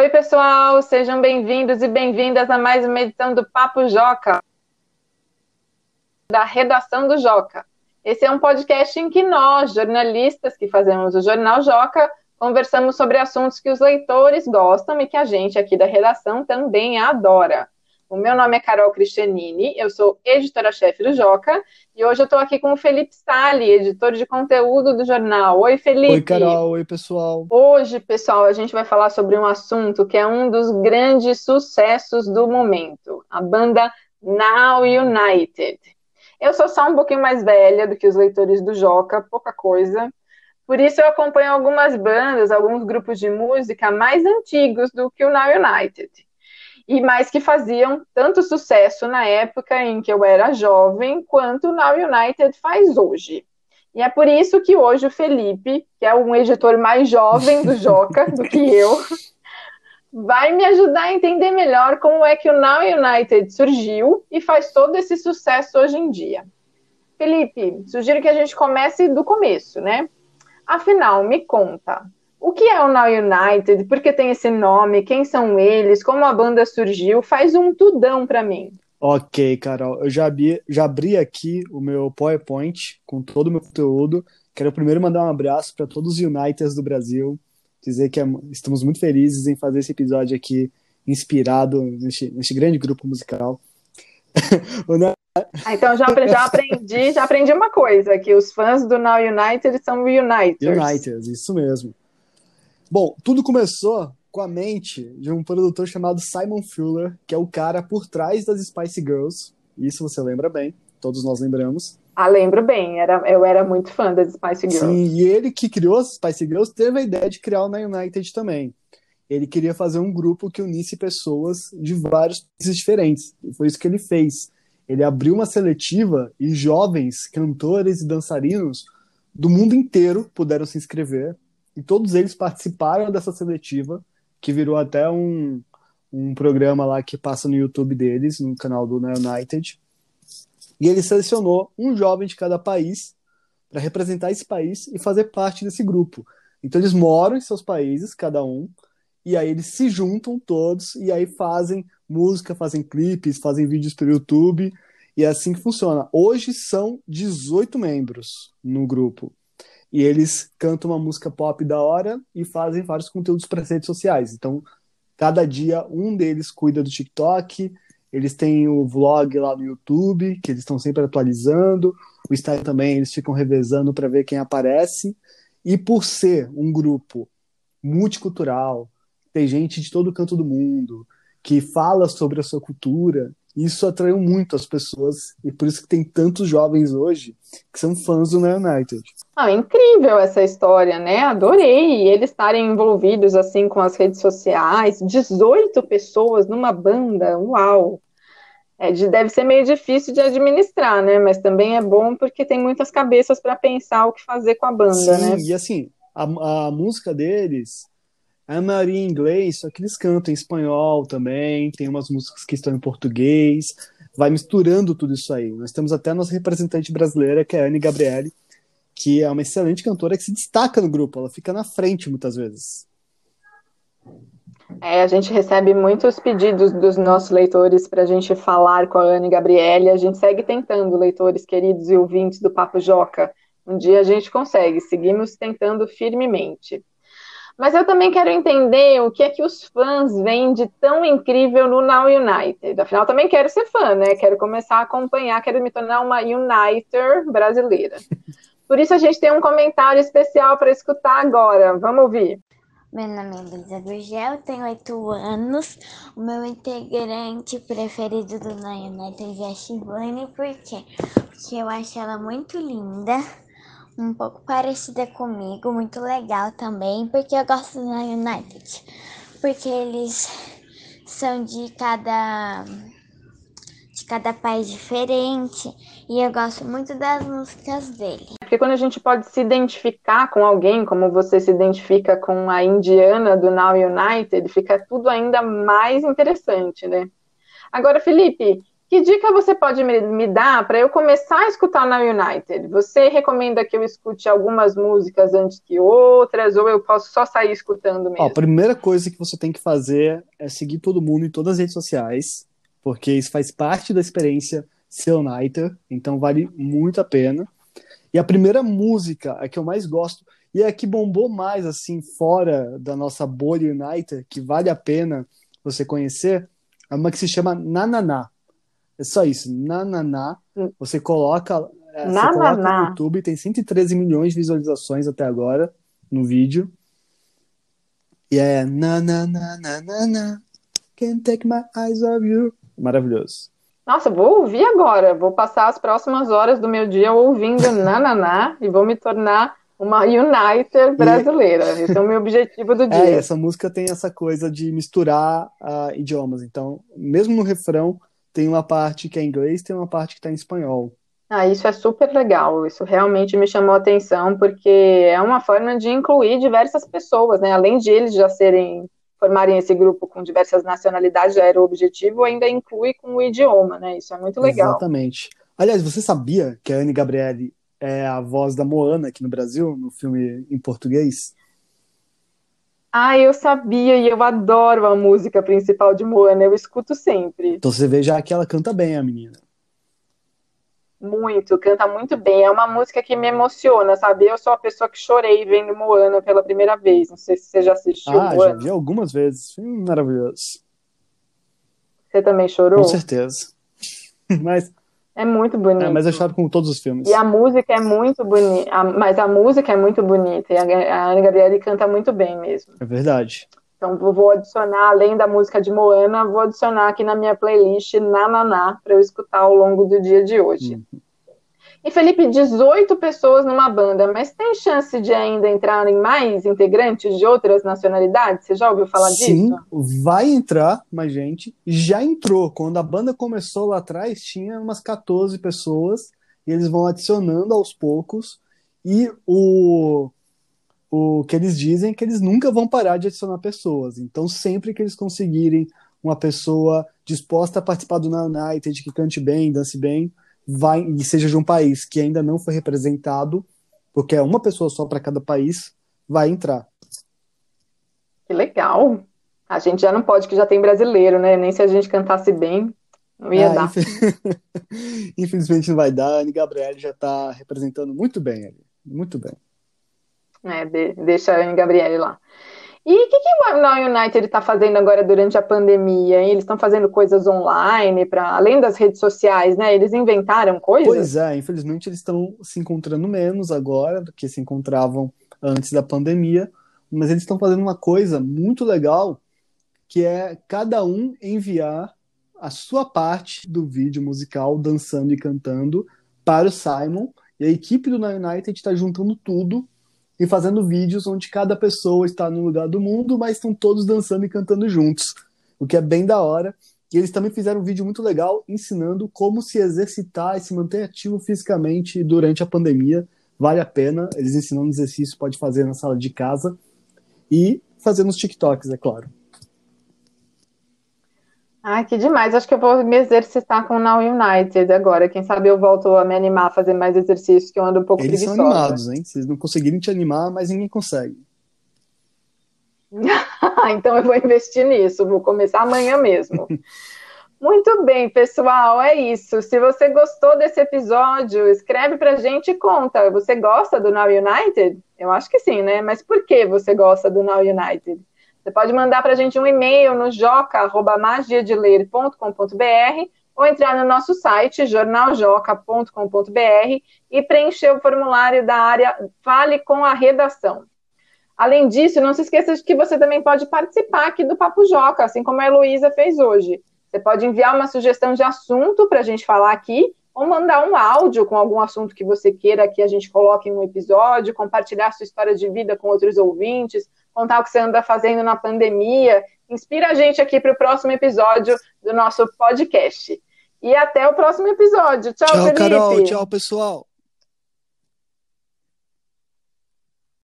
Oi, pessoal, sejam bem-vindos e bem-vindas a mais uma edição do Papo Joca, da redação do Joca. Esse é um podcast em que nós, jornalistas que fazemos o Jornal Joca, conversamos sobre assuntos que os leitores gostam e que a gente aqui da redação também adora. O meu nome é Carol Cristianini, eu sou editora-chefe do Joca e hoje eu estou aqui com o Felipe Sali, editor de conteúdo do jornal. Oi, Felipe. Oi, Carol. Oi, pessoal. Hoje, pessoal, a gente vai falar sobre um assunto que é um dos grandes sucessos do momento, a banda Now United. Eu sou só um pouquinho mais velha do que os leitores do Joca, pouca coisa. Por isso eu acompanho algumas bandas, alguns grupos de música mais antigos do que o Now United e mais que faziam tanto sucesso na época em que eu era jovem, quanto o Now United faz hoje. E é por isso que hoje o Felipe, que é um editor mais jovem do Joca do que eu, vai me ajudar a entender melhor como é que o Now United surgiu e faz todo esse sucesso hoje em dia. Felipe, sugiro que a gente comece do começo, né? Afinal, me conta, o que é o Now United? Por que tem esse nome? Quem são eles? Como a banda surgiu? Faz um tudão para mim. Ok, Carol. Eu já abri, já abri aqui o meu PowerPoint com todo o meu conteúdo. Quero primeiro mandar um abraço para todos os Uniteds do Brasil. Dizer que é, estamos muito felizes em fazer esse episódio aqui inspirado neste, neste grande grupo musical. Ah, então já, já aprendi, já aprendi uma coisa, que os fãs do Now United são Uniteds. Uniteds, isso mesmo. Bom, tudo começou com a mente de um produtor chamado Simon Fuller, que é o cara por trás das Spice Girls. Isso você lembra bem, todos nós lembramos. Ah, lembro bem, era, eu era muito fã das Spice Girls. Sim, e ele que criou as Spice Girls teve a ideia de criar o Na United também. Ele queria fazer um grupo que unisse pessoas de vários países diferentes. E foi isso que ele fez. Ele abriu uma seletiva e jovens cantores e dançarinos do mundo inteiro puderam se inscrever e todos eles participaram dessa seletiva, que virou até um, um programa lá que passa no YouTube deles, no canal do United. E ele selecionou um jovem de cada país para representar esse país e fazer parte desse grupo. Então eles moram em seus países, cada um, e aí eles se juntam todos e aí fazem música, fazem clipes, fazem vídeos para o YouTube, e é assim que funciona. Hoje são 18 membros no grupo e eles cantam uma música pop da hora e fazem vários conteúdos para redes sociais. Então, cada dia um deles cuida do TikTok, eles têm o vlog lá no YouTube, que eles estão sempre atualizando, o Instagram também, eles ficam revezando para ver quem aparece. E por ser um grupo multicultural, tem gente de todo canto do mundo, que fala sobre a sua cultura, isso atraiu muito as pessoas e por isso que tem tantos jovens hoje que são fãs do United. Ah, incrível essa história, né? Adorei eles estarem envolvidos assim com as redes sociais, 18 pessoas numa banda, uau! É, deve ser meio difícil de administrar, né? Mas também é bom porque tem muitas cabeças para pensar o que fazer com a banda, Sim, né? E assim, a, a música deles é a maioria em inglês, só que eles cantam em espanhol também, tem umas músicas que estão em português, vai misturando tudo isso aí. Nós temos até a nossa representante brasileira, que é a Anne Gabriele, que é uma excelente cantora que se destaca no grupo, ela fica na frente muitas vezes. É, a gente recebe muitos pedidos dos nossos leitores para a gente falar com a Anne Gabriele. A gente segue tentando, leitores queridos e ouvintes do Papo Joca. Um dia a gente consegue, seguimos tentando firmemente. Mas eu também quero entender o que é que os fãs veem de tão incrível no Now United. Afinal, também quero ser fã, né? Quero começar a acompanhar, quero me tornar uma Uniter brasileira. Por isso a gente tem um comentário especial para escutar agora. Vamos ouvir. Meu nome é Luísa Gurgel, tenho oito anos. O meu integrante preferido do United é a Shivane, por quê? Porque eu acho ela muito linda um pouco parecida comigo, muito legal também, porque eu gosto do United, porque eles são de cada de cada país diferente e eu gosto muito das músicas dele. Porque quando a gente pode se identificar com alguém, como você se identifica com a indiana do Now United, fica tudo ainda mais interessante, né? Agora, Felipe, Que dica você pode me, dar para eu começar a escutar na United? Você recomenda que eu escute algumas músicas antes que outras, ou eu posso só sair escutando mesmo? Ó, a primeira coisa que você tem que fazer é seguir todo mundo em todas as redes sociais, porque isso faz parte da experiência ser United, então vale muito a pena. E a primeira música, a que eu mais gosto, e a que bombou mais, assim, fora da nossa bolha United, que vale a pena você conhecer, é uma que se chama Nananá. É só isso, Nananá. Hum. Você coloca, é, você coloca no YouTube, tem 113 milhões de visualizações até agora no vídeo. E é Nananana, can't take my eyes off you. Maravilhoso. Nossa, vou ouvir agora. Vou passar as próximas horas do meu dia ouvindo Nananá e vou me tornar uma Uniter brasileira. Esse é o meu objetivo do é, dia. É, essa música tem essa coisa de misturar uh, idiomas. Então, mesmo no refrão, tem uma parte que é em inglês, tem uma parte que está em espanhol. Ah, isso é super legal. Isso realmente me chamou a atenção, porque é uma forma de incluir diversas pessoas, né? Além de eles já serem formarem esse grupo com diversas nacionalidades, já era o objetivo, ainda inclui com o idioma, né? Isso é muito legal. Exatamente. Aliás, você sabia que a Anne Gabriele é a voz da Moana aqui no Brasil, no filme em português? Ah, eu sabia e eu adoro a música principal de Moana, eu escuto sempre. Então você vê já que ela canta bem, a menina. Muito, canta muito bem. É uma música que me emociona, sabe? Eu sou a pessoa que chorei vendo Moana pela primeira vez. Não sei se você já assistiu ah, Moana. já vi algumas vezes. Hum, maravilhoso. Você também chorou? Com certeza. Mas é muito bonito. É, mas eu choro com todos os filmes. E a música é muito bonita. Mas a música é muito bonita. E a Ana Gabriele canta muito bem mesmo. É verdade. Então vou adicionar, além da música de Moana, vou adicionar aqui na minha playlist Nananá para eu escutar ao longo do dia de hoje. Uhum. E Felipe, 18 pessoas numa banda, mas tem chance de ainda entrarem mais integrantes de outras nacionalidades? Você já ouviu falar Sim, disso? Sim, vai entrar mais gente. Já entrou. Quando a banda começou lá atrás, tinha umas 14 pessoas e eles vão adicionando aos poucos. E o, o que eles dizem é que eles nunca vão parar de adicionar pessoas. Então, sempre que eles conseguirem uma pessoa disposta a participar do United, que cante bem, dance bem, vai e seja de um país que ainda não foi representado, porque é uma pessoa só para cada país, vai entrar. Que legal. A gente já não pode, que já tem brasileiro, né? Nem se a gente cantasse bem, não ia ah, dar. Infelizmente não vai dar. A Anne Gabriele já está representando muito bem ali. Muito bem. É, de, deixa a Anne Gabriele lá. E o que, que o Now United está fazendo agora durante a pandemia? Eles estão fazendo coisas online, para além das redes sociais, né? Eles inventaram coisas? Pois é, infelizmente eles estão se encontrando menos agora do que se encontravam antes da pandemia, mas eles estão fazendo uma coisa muito legal, que é cada um enviar a sua parte do vídeo musical dançando e cantando para o Simon, e a equipe do Now United está juntando tudo e fazendo vídeos onde cada pessoa está no lugar do mundo, mas estão todos dançando e cantando juntos, o que é bem da hora. E eles também fizeram um vídeo muito legal ensinando como se exercitar e se manter ativo fisicamente durante a pandemia. Vale a pena, eles ensinam um exercício, pode fazer na sala de casa e fazer nos TikToks, é claro. Ai, que demais. Acho que eu vou me exercitar com o Now United agora. Quem sabe eu volto a me animar a fazer mais exercícios, que eu ando um pouco Eles preguiçosa. são animados, hein? Vocês não conseguirem te animar, mas ninguém consegue. então eu vou investir nisso. Vou começar amanhã mesmo. Muito bem, pessoal, é isso. Se você gostou desse episódio, escreve pra gente e conta. Você gosta do Now United? Eu acho que sim, né? Mas por que você gosta do Now United? Você pode mandar para a gente um e-mail no joca.magiadeler.com.br ou entrar no nosso site, jornaljoca.com.br e preencher o formulário da área Fale com a Redação. Além disso, não se esqueça de que você também pode participar aqui do Papo Joca, assim como a Heloísa fez hoje. Você pode enviar uma sugestão de assunto para a gente falar aqui, ou mandar um áudio com algum assunto que você queira que a gente coloque em um episódio, compartilhar sua história de vida com outros ouvintes, contar o que você anda fazendo na pandemia. Inspira a gente aqui para o próximo episódio do nosso podcast. E até o próximo episódio. Tchau, tchau Felipe. Carol. Tchau, pessoal.